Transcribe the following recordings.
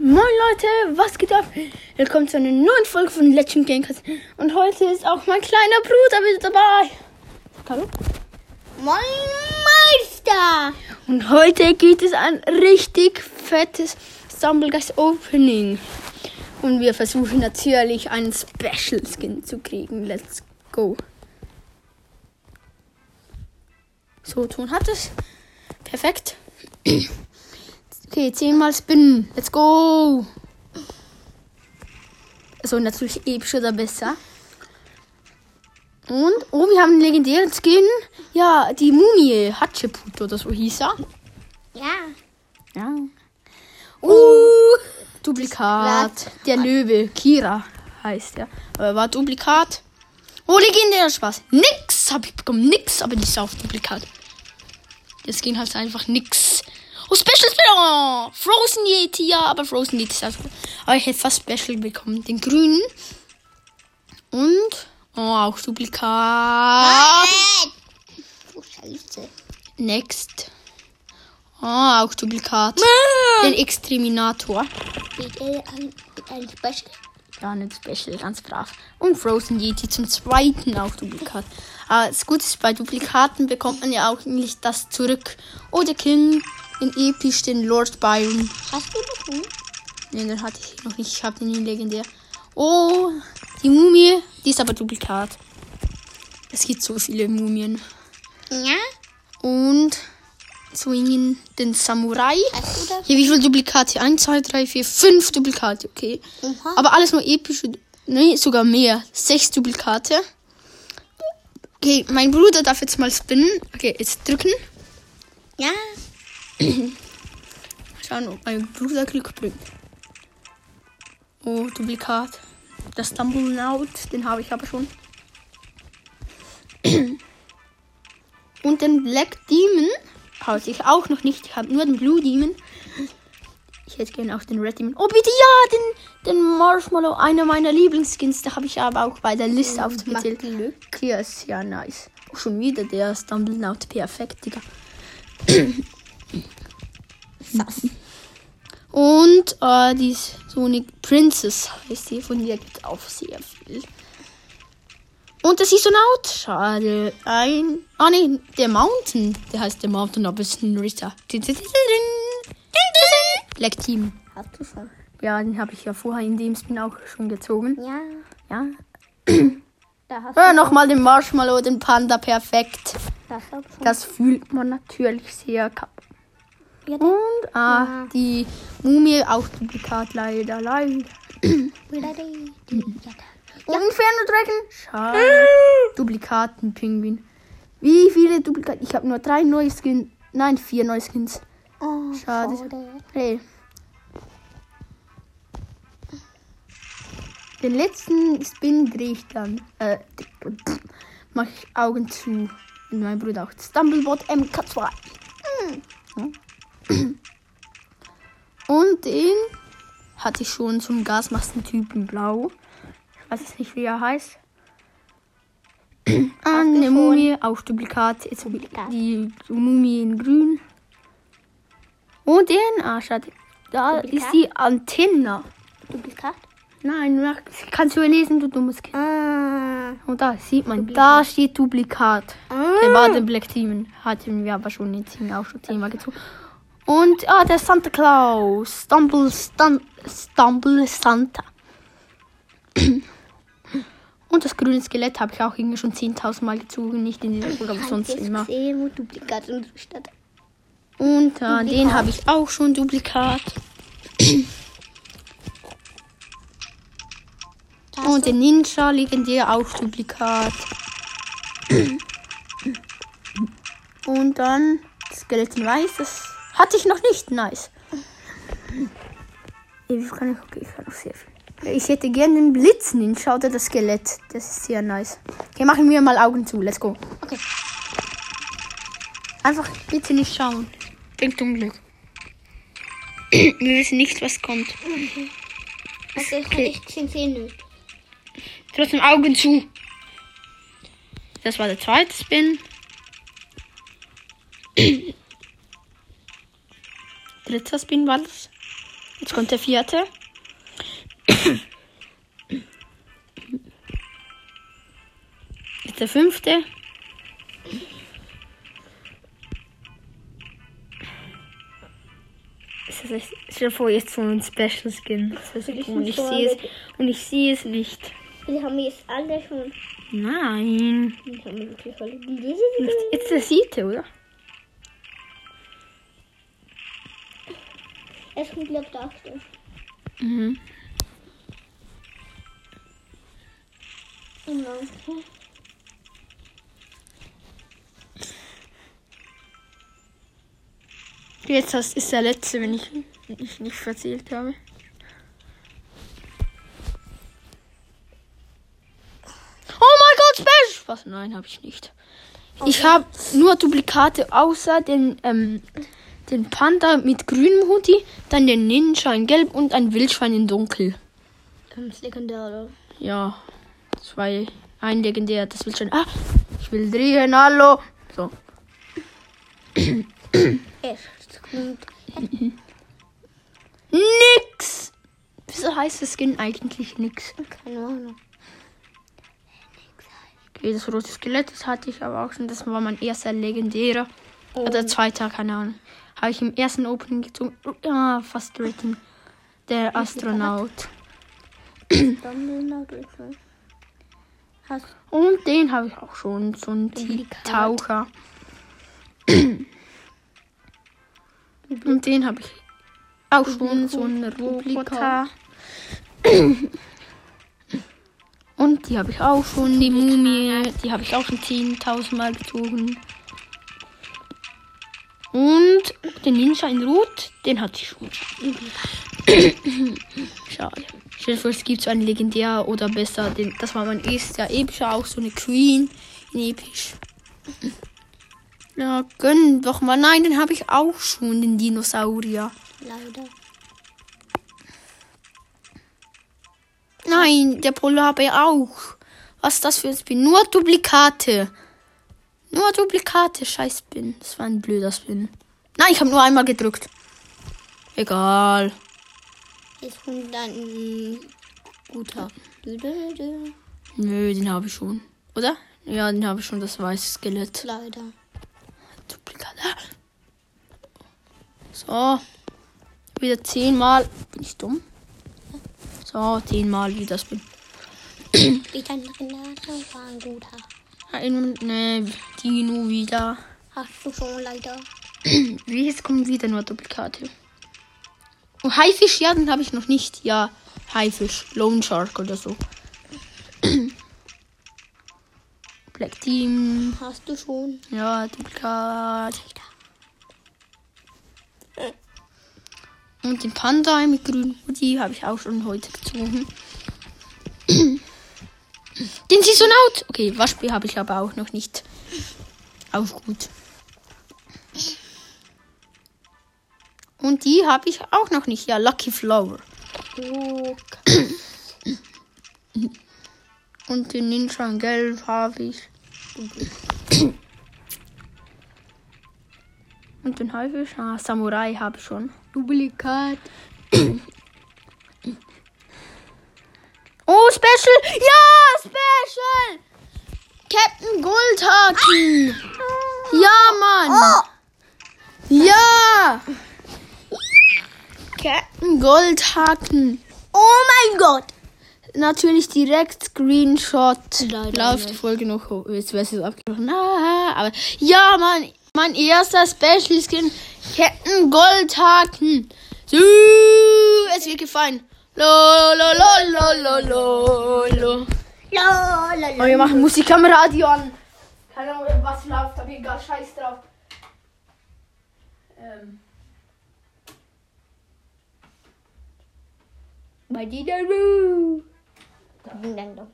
Moin Leute, was geht ab? Willkommen zu einer neuen Folge von Legend Gamecast. Und heute ist auch mein kleiner Bruder mit dabei. Hallo? Moin Meister! Und heute gibt es ein richtig fettes Stumblegeist Opening. Und wir versuchen natürlich einen Special Skin zu kriegen. Let's go. So, Ton hat es. Perfekt. Okay, zehnmal spinnen. Let's go. So, natürlich episch oder besser. Und, oh, wir haben einen legendären Skin. Ja, die Mumie. Hatscheput oder so hieß er. Ja. Ja. Uh, Duplikat. Der Löwe. Kira heißt er. Aber war Duplikat. Oh, legendärer Spaß. Nix hab ich bekommen. Nix, aber nicht auf Duplikat. Das ging halt einfach nix. Oh, Special Spinner! Frozen Yeti, ja, aber Frozen Yeti ist also. Aber ich hätte fast Special bekommen. Den grünen. Und. Oh, auch Duplikat. Oh, Scheiße. Next. Oh, auch Duplikat. Den Exterminator. Bitte ein, ein Special. Ja, nicht Special, ganz brav. Und Frozen Yeti zum zweiten auch Duplikat. Aber das Gute ist, bei Duplikaten bekommt man ja auch nicht das zurück. Oder King, den episch, den Lord Byron. Hast du noch einen? Ne, den hatte ich noch nicht. Ich habe den in legendär. Oh, die Mumie, die ist aber Duplikat. Es gibt so viele Mumien. Ja. Und Swingen den Samurai. Hier, wie viele Duplikate? 1, 2, 3, 4, 5 Duplikate, okay. Oha. Aber alles nur epische. Nee, sogar mehr. 6 Duplikate. Okay, mein Bruder darf jetzt mal spinnen. Okay, jetzt drücken. Ja. Schauen, ob mein Bruder Glück bringt. Oh, Duplikat. Das Stumble den habe ich aber schon. Und den Black Demon habe ich auch noch nicht. Ich habe nur den Blue Demon. Ich hätte gerne auch den Red Demon. Oh, bitte ja, den, den Marshmallow, einer meiner Lieblingsskins. Da habe ich aber auch bei der Liste aufgezählt. Glück. Ja, ist ja nice. Oh, schon wieder der Stumble. Perfekt, Digga. Was? Und äh, die Sonic Princess heißt die. Von der gibt es auch sehr viel. Und das ist so laut. Schade. Ein. Ah, nee, der Mountain. Der heißt der Mountain, aber es ist ein Ritter. Black Team. Hast du schon? Ja, den habe ich ja vorher in dem Spin auch schon gezogen. Ja. Ja. Da hast Ja, nochmal den Marshmallow, den Panda. Perfekt. das. Das fühlt man natürlich sehr kaputt. Und ah, die Mumie auch Duplikat leider, leider. Da. Und Inferno Dragon? Schade. Duplikaten-Pinguin. Wie viele Duplikaten? Ich habe nur drei neue Skins. Nein, vier neue Skins. Oh, Schade. Hey. Den letzten Spin drehe ich dann. Äh, mach ich Augen zu. Und mein Bruder auch. Stumblebot MK2. Ja. Und den hatte ich schon zum Gasmaskentypen blau. Ich weiß jetzt nicht, wie er heißt. Ah, eine. Mumie, auch Duplikat. Duplikat. die Mumie in grün. Und den, ah, schade. Da Duplikat? ist die Antenne. Duplikat? Nein, kannst du lesen, du dummes Kind. Ah. Und da sieht man, Duplikat. da steht Duplikat. Ah. Der war der Black Demon. Hatten wir aber schon jetzt auch schon zehnmal gezogen. Und ah, der Santa Claus. Stumble, Stum, Stumble Santa. Und das grüne Skelett habe ich auch irgendwie schon 10.000 Mal gezogen. Nicht in dieser Folge, aber sonst immer. Duplikat und statt. Und äh, den Duplikat. habe ich auch schon Duplikat. Und den Ninja legendär auch Duplikat. Und dann das Skeleton Weiß, das hatte ich noch nicht. Nice. Viel kann ich? Okay, ich kann noch sehr viel. Ich hätte gerne den Blitz Ninja oder das Skelett. Das ist sehr nice. Okay, machen wir mal Augen zu. Let's go. Okay. Einfach bitte nicht schauen. Bringt Unglück. Wir wissen nicht, was kommt. Also ich Okay. ich zehn nicht. Trotzdem Augen zu. Das war der zweite Spin. Dritter Spin war das. Jetzt kommt der vierte. Jetzt der fünfte. Ist das echt, stell dir vor, jetzt so ein Special Skin. Das so Ich. Und ich sehe es. Und ich sehe es nicht. Die haben jetzt alle schon. Nein. Die haben wirklich alle. Jetzt der siebte, oder? Es kommt, glaube ich, der achte. Mhm. Genau. Jetzt das ist der letzte, wenn ich ich nicht verzählt habe. Oh mein Gott, Special! Was? Nein, habe ich nicht. Ich habe nur Duplikate außer den, ähm, den Panda mit grünem Hoodie, dann den Ninja in gelb und ein Wildschwein in dunkel. Ähm, ist legendär, oder? Ja, zwei. Ein legendär, das Wildschwein. Ah, ich will drehen, hallo. So. Es kommt. Nix! Wieso heißt das Skin eigentlich nix? Keine Ahnung. Okay, das rote Skelett, das hatte ich aber auch schon. Das war mein erster legendärer. Oder zweiter, keine Ahnung. Habe ich im ersten Opening gezogen. Ja, fast Rating. Der Astronaut. Und den habe ich auch schon. So ein Duplikat. Taucher. Und den habe ich auch schon. So ein Roboter. Und die habe ich auch schon. Die Mumie. Die habe ich auch schon 10.000 Mal gezogen. Und den Ninja in Rot, den hatte ich schon. Schade. Stell dir vor, es gibt so einen legendär oder besser. Den, das war mein erster epischer, auch so eine Queen in episch. Ja, gönn doch mal. Nein, den habe ich auch schon, den Dinosaurier. leider. Nein, der Polarbär auch. Was ist das für ein Spin? Nur Duplikate. Nur Duplikate, scheiß Spin. Das war ein blöder Spin. Nein, ich habe nur einmal gedrückt. Egal. Jetzt kommt dann ein guter. Nö, den habe ich schon. Oder? Ja, den habe ich schon, das weiße Skelett. Leider. Duplikat. So. Wieder zehnmal. Bin ich dumm? So, zehnmal wieder Spin. Wieder ein war ein guter. Ein, ne, Dino wieder. Hast du schon leider. Wie jetzt kommen wieder nur Duplikate. Oh, Haifisch, ja, den habe ich noch nicht. Ja, Haifisch, Lone Shark oder so. Black Team, Hast du schon. ja, Duplikat. Und den Panda mit grünem Hoodie habe ich auch schon heute gezogen. Den Saisonaut. Okay, Waschbär habe ich aber auch noch nicht. Auch gut. Und die habe ich auch noch nicht. Ja, Lucky Flower. Und den Ninja in Gelb habe ich. Und den Haifisch, ah, Samurai habe ich schon. Duplikat. Oh, Special! Ja, Special! Captain Goldhaken! Ja, Mann! Ja! Captain Goldhaken. Oh mein Gott. Natürlich direkt Screenshot. Leider Läuft die. Folge noch hoch. Jetzt wäre es abgebrochen. Ah, aber ja, Mann. Mein erster Special Skin. Captain Goldhaken. So, es wird gefallen. Lo, lo, lo, lo, lo, lo, Und wir machen Musik am Radio an. Keine Ahnung, was läuft, aber egal, scheiß drauf. Ähm. Bei Didaro. Ding, dang, dong.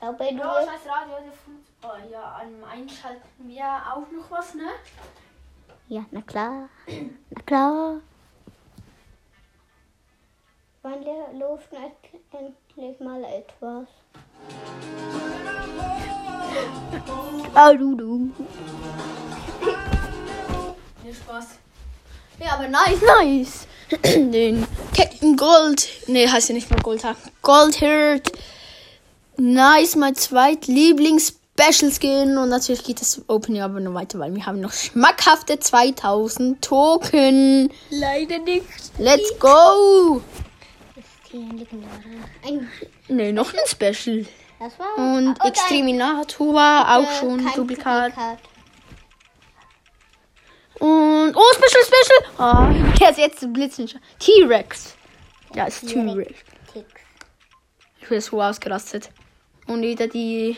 Aber du. Ja, scheiß Radio, der Fußball. Ja, an Einschalten wir auch noch was, ne? Ja, na klar. Na klar. Wann der läuft endlich mal etwas. Ah, du, du. Viel Spaß. Ja, aber nice, nice. den Captain Gold. Ne, heißt ja nicht mal Gold. Goldherd. Nice, mein zweitlieblings Special Skin. Und natürlich geht das Opening aber noch weiter, weil wir haben noch schmackhafte 2000 Token. Leider nicht. Let's go! Legendäre. Ein, Ne, noch ein Special. das war Und Oh, nein. Exterminator war auch Äh, schon kein Duplikat. Und. Oh, Special, Special! Ah, der ist jetzt blitzen. T-Rex. Ja, ist T-Rex. Ich bin so ausgerastet. Und wieder die.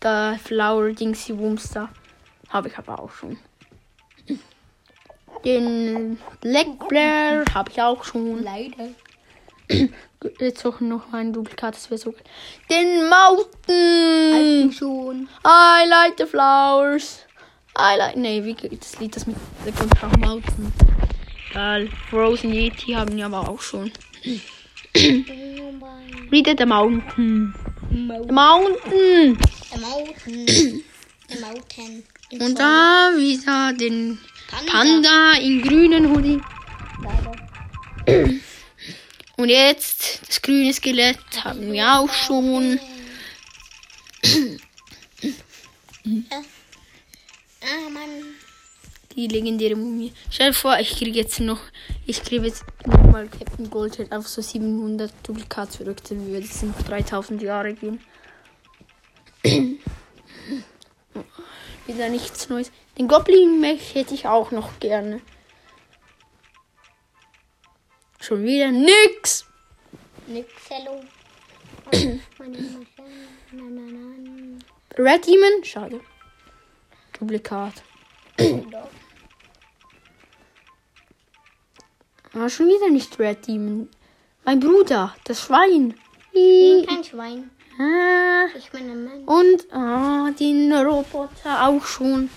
Der Flower Dingsy Wumster. Habe ich aber auch schon. Den Black Blair habe ich auch schon. Leider. Jetzt auch noch ein Duplikat, das wäre so geil. Den Mountain! Schon. I like the flowers. I like. Nee, wie geht das Lied? Das mit der Grundschau Mountain. Geil. Frozen Yeti haben wir aber auch schon. Wieder der Mountain. The Mountain. The Mountain. The Mountain. Und da wieder den Panda. Panda in grünen Hoodie. Leider. Und jetzt das grüne Skelett haben wir auch schon. Ah, Mann. Die legendäre Mumie. Stell dir vor, ich kriege jetzt noch, ich kriege jetzt nochmal Captain Goldhead auf so 700 Duplikat zurück, dann würde es noch 3000 Jahre gehen. Wieder nichts Neues. Den Goblin Mech hätte ich auch noch gerne. Schon wieder nix. Nix, hello. Meine. Red Demon? Schade. Duplikat. Ah, schon wieder nicht Red Demon. Mein Bruder, das Schwein. Ich bin kein Schwein. Ah. Ich ein Mann. Und ah, den Roboter auch schon.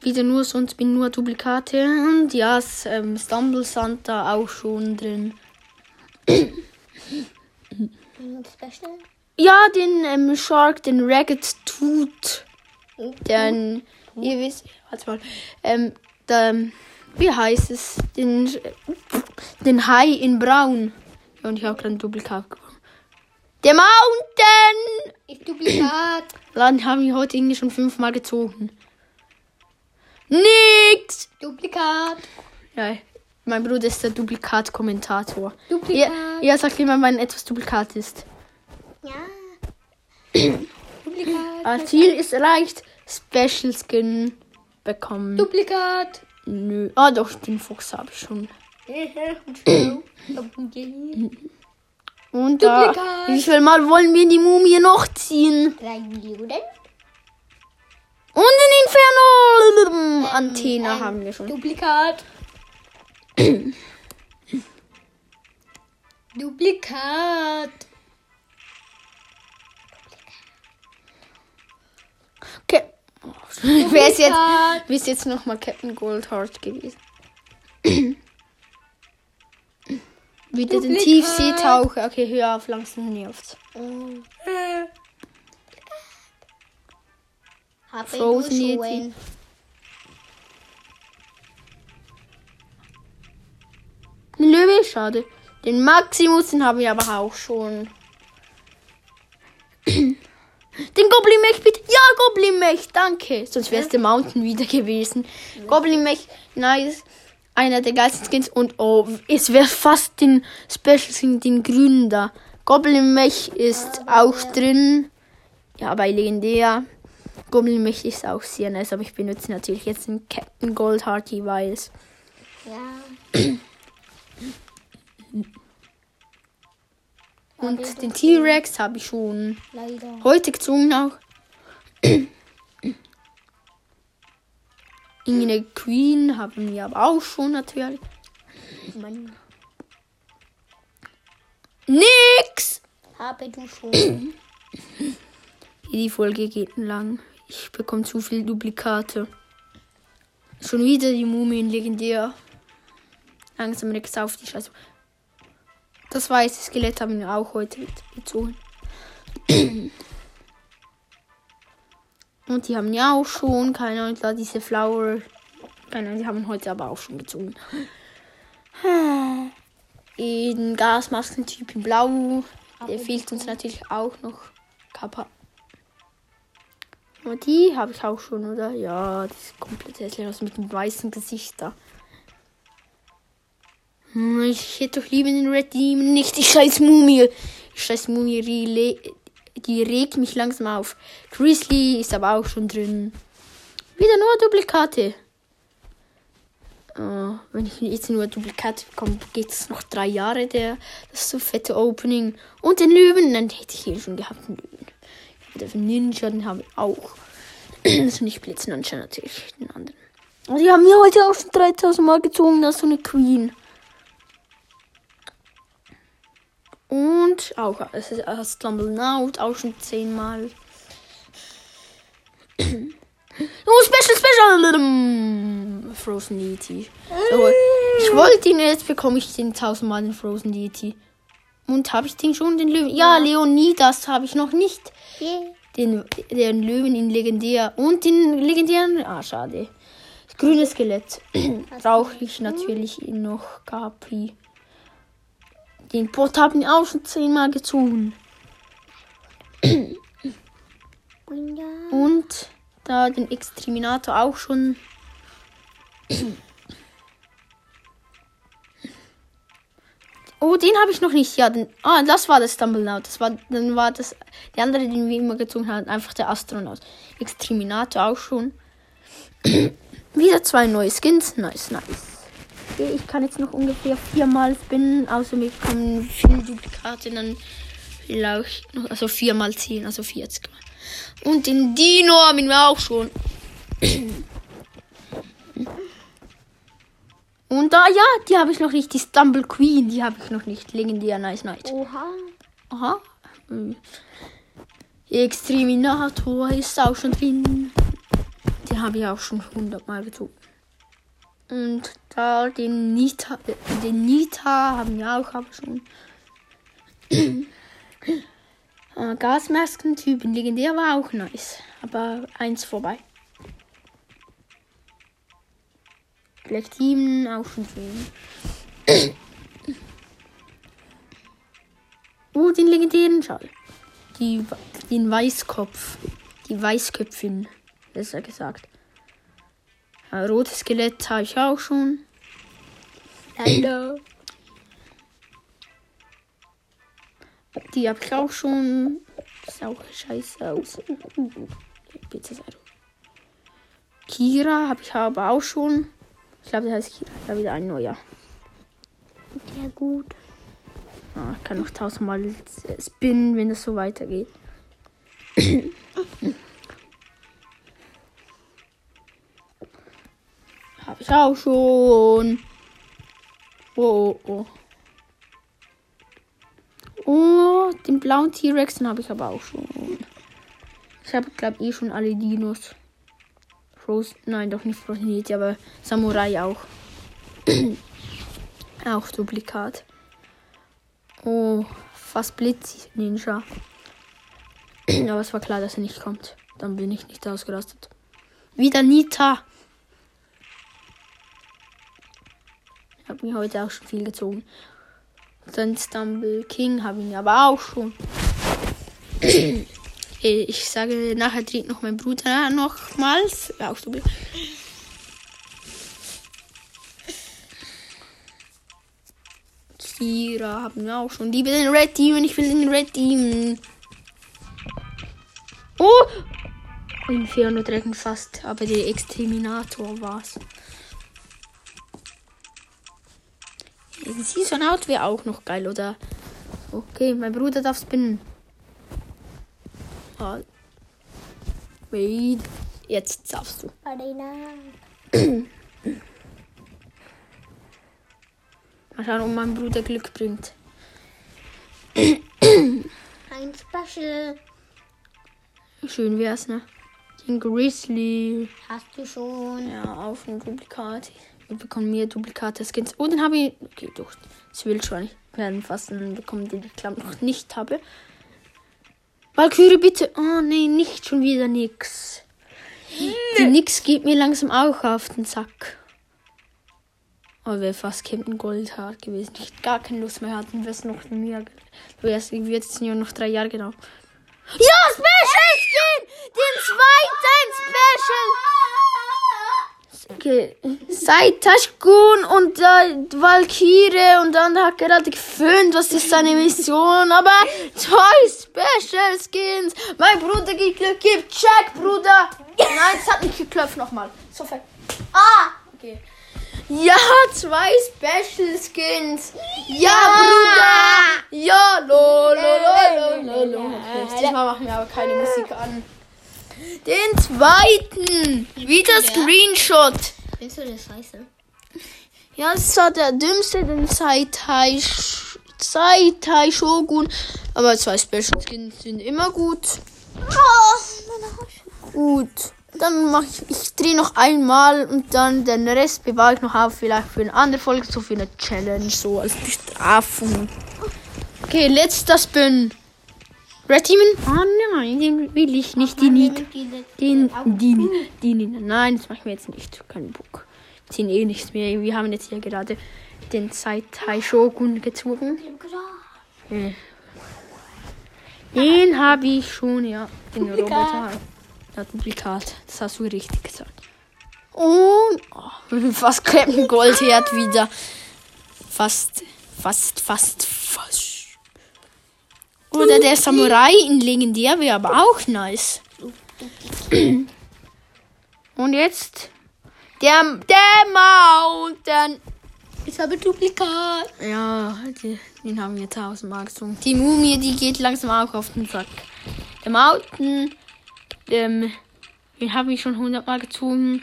Ist Wieder nur, sonst bin nur Duplikate. Und ja, das, ähm, Stumble Santa auch schon drin. Special. Ja, den ähm, Shark, den Ragged Tooth. Den, ihr wisst, warte mal, ähm, der, wie heißt es? Den, den Hai in Braun. Ja, und ich habe gerade ein Duplikat gewonnen. Der Mountain! Ist Duplikat. Laden haben wir heute irgendwie schon fünfmal gezogen. Nix! Duplikat. Ja, mein Bruder ist der Duplikat-Kommentator. Duplikat. Ihr, ihr sagt immer, wenn etwas Duplikat ist. Ja. Duplikat. Ah, Ziel ist erreicht. Special Skin bekommen. Duplikat. Nö. Ah, doch, den Fuchs habe ich schon. Und da. Duplikat. Wie viel Mal wollen wir die Mumie noch ziehen? Drei Millionen. Und ein Inferno! Antenne ein haben wir schon. Duplikat. Duplikat. Okay. Wer ist jetzt, wer ist jetzt nochmal Captain Goldheart gewesen? Wieder den Duplikat. Tiefseetaucher. Okay, hör auf, langsam nervt's. Habe Frozen ich Yeti. Ein Löwe, schade. Den Maximus, den haben wir aber auch schon. Den Goblin Mech, bitte. Ja, Goblin Mech, danke. Sonst wäre es der Mountain wieder gewesen. Goblin Mech, nice. Einer der geilsten Skins. Und oh, es wäre fast den Special Skin, den grünen da. Goblin Mech ist auch drin. Ja, bei Legendär. Goblin Mech ist auch sehr nice, aber ich benutze natürlich jetzt den Captain Goldheart jeweils. Ja. Und den T-Rex habe ich schon Leider. heute gezogen auch. Irgendeine Queen haben wir aber auch schon natürlich. Mann. Nix! Habe du schon. Die Folge geht lang. Ich bekomme zu viele Duplikate. Schon wieder die Mumien legendär. Langsam nix auf die Scheiße. Das weiße Skelett haben wir auch heute gezogen. Und die haben ja auch schon, keine Ahnung, da diese Flower Keine Ahnung, die haben heute aber auch schon gezogen. In Gasmaskentyp in Blau. Der fehlt uns natürlich auch noch. Kappa. Aber die habe ich auch schon, oder? Ja, die ist komplett hässlich aus mit dem weißen Gesicht da. Hm, Ich hätte doch lieber den Red Demon nicht. Die scheiß Mumie. Die scheiß Mumie, die regt mich langsam auf. Grizzly ist aber auch schon drin. Wieder nur Duplikate. Oh, wenn ich jetzt nur Duplikate bekomme, geht es noch drei Jahre, der, das so fette Opening. Und den Löwen, dann hätte ich hier schon gehabt, den Löwen. Der Ninja, den haben wir auch. Also nicht Blitznancha natürlich, den anderen. Und die haben mir heute auch schon 3000 Mal gezogen, das ist so eine Queen. Und auch es ist äh, Stumble Out, auch schon 10 Mal. Oh, Special, Special! Frozen Deity. So, ich wollte ihn, jetzt bekomme ich den 1000 Mal den Frozen Deity. Und habe ich den schon, den Löwen? Ja, Leonidas habe ich noch nicht. Den, den Löwen in legendär. Und den legendären. Ah, schade. Das grüne Skelett. Brauche ich natürlich noch. Capri. Den Bot haben wir auch schon zehnmal gezogen. Und da den Exterminator auch schon. Oh, den habe ich noch nicht. Ja, den, ah, das war das Stumbleout. Das war, dann war das der andere, den wir immer gezogen haben, einfach der Astronaut. Exterminator auch schon. Wieder zwei neue Skins. Nice, nice. Okay, ich kann jetzt noch ungefähr viermal spinnen, außer mir kommen viele Duplikate, dann vielleicht noch, also viermal zehn, also 40 Mal. Und den Dino haben wir auch schon. Und da, ja, die habe ich noch nicht. Die Stumble Queen, die habe ich noch nicht. Legendär Nice Night. Oha. Aha. Hm. Exterminator ist auch schon drin. Die habe ich auch schon 100 Mal gezogen. Und da den Nita, den Nita haben wir auch aber schon. äh, Gasmasken-Typ in legendär war auch nice. Aber eins vorbei. Black Team auch schon drin. Oh, den legendären Schall. Die, den Weißkopf. Die Weißköpfin, besser gesagt. Ein rotes Skelett habe ich auch schon. Hallo. Die habe ich auch schon. Sieht auch scheiße aus. Kira habe ich aber auch schon. Ich glaube, der heißt Kira. Da wieder ein neuer. Sehr gut. Ah, ich kann noch tausendmal spinnen, wenn das so weitergeht. Hab ich auch schon. Oh, oh, oh. Oh, den blauen T-Rex, den habe ich aber auch schon. Ich habe, glaube eh schon alle Dinos. Frozen, nein, doch nicht Frozen Yeti, aber Samurai auch. auch Duplikat. Oh, fast Blitz Ninja. Aber es war klar, dass er nicht kommt. Dann bin ich nicht ausgerastet. Wieder Nita. Ich habe mir heute auch schon viel gezogen. Dann Stumble King habe ich aber auch schon. Ich sage, nachher dreht noch mein Bruder nochmals. Auch so. Kira haben wir auch schon. Liebe den Red Demon, ich will den Red Demon. Oh! Inferno Dragon fast, aber der Exterminator war's. Season Out wäre auch noch geil, oder? Okay, mein Bruder darf spinnen. Ah. Wait. Jetzt darfst du. Arena. Mal schauen, ob mein Bruder Glück bringt. Ein Special. Schön wär's, ne? Den Grizzly. Hast du schon. Ja, auf ein Duplikat. Wir bekommen mehr Duplikate Skins. Oh, den habe ich. Okay, doch. Das will schon nicht. Wir werden fast einen bekommen, den ich glaube noch nicht habe. Valkyrie, bitte. Oh, nee, nicht schon wieder nix. Die Nix geht mir langsam auch auf den Sack. Aber wäre fast Captain Goldhart gewesen. Ich gar keine Lust mehr hatten, wäre es noch mehr. Du wärst jetzt nur noch drei Jahre genau. Ja, Special Skin! Den zweiten Special! Okay. Seit Taschkun und äh, Valkyrie und dann hat gerade geföhnt, was ist seine Mission, aber zwei Special Skins. Mein Bruder gibt Glück, gib Check, Bruder. Nein, es hat nicht geklopft nochmal. So viel. Ah! Okay. Ja, zwei Special Skins. Ja, Bruder. Ja, lo, lo, lo, lo, lo, lo. Okay, diesmal machen wir aber keine Musik an. Den zweiten. Wieder Screenshot. Findest du das scheiße? Ja, das war der dümmste, den Saitai, Saitai Shogun. Aber zwei Special Skins sind immer gut. Gut. Dann mache ich, ich drehe noch einmal und dann den Rest bewahre ich noch auf, vielleicht für eine andere Folge, so für eine Challenge, so als Bestrafung. Okay, letzter Spin. Red Demon? Ah nein, den will ich nicht. Die Need. Den, den, den, nein, das machen wir jetzt nicht. Kein Bock. Wir ziehen eh nichts mehr. Wir haben jetzt hier gerade den Saitai Shogun gezogen. Äh. Den habe ich schon, ja. Den Roboter. Ja, Duplikat. Das hast du richtig gesagt. Und oh, fast Captain Goldherd wieder. Fast, fast, fast, fast. Oder der Samurai in Legendär wäre aber auch nice. Und jetzt der, der Mountain. Ich habe Duplikat. Ja, die, den haben wir tausendmal gezogen. Die Mumie, die geht langsam auch auf den Sack. Der Mountain, ähm, den habe ich schon hundertmal gezogen.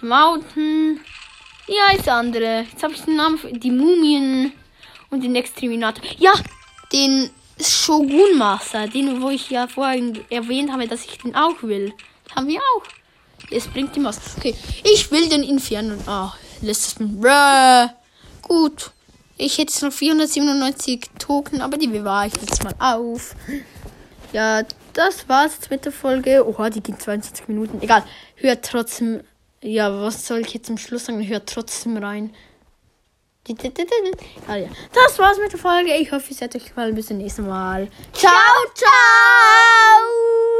Der Mountain, ja, ist der andere. Jetzt habe ich den Namen, für die Mumien und den Exterminator. Ja, den Shogun Master, den, wo ich ja vorhin erwähnt habe, dass ich den auch will. Haben wir auch. Es bringt ihm was. Okay, ich will den Inferno. Ah, letztes Mal. Gut. Ich hätte noch 497 Token, aber die bewahre ich jetzt mal auf. Ja, das war's jetzt mit der Folge. Oha, die geht 22 Minuten. Egal. Hört trotzdem. Ja, was soll ich jetzt zum Schluss sagen? Hört trotzdem rein. Ja. Das war's mit der Folge. Ich hoffe, es hat euch gefallen. Bis zum nächsten Mal. Ciao, ciao!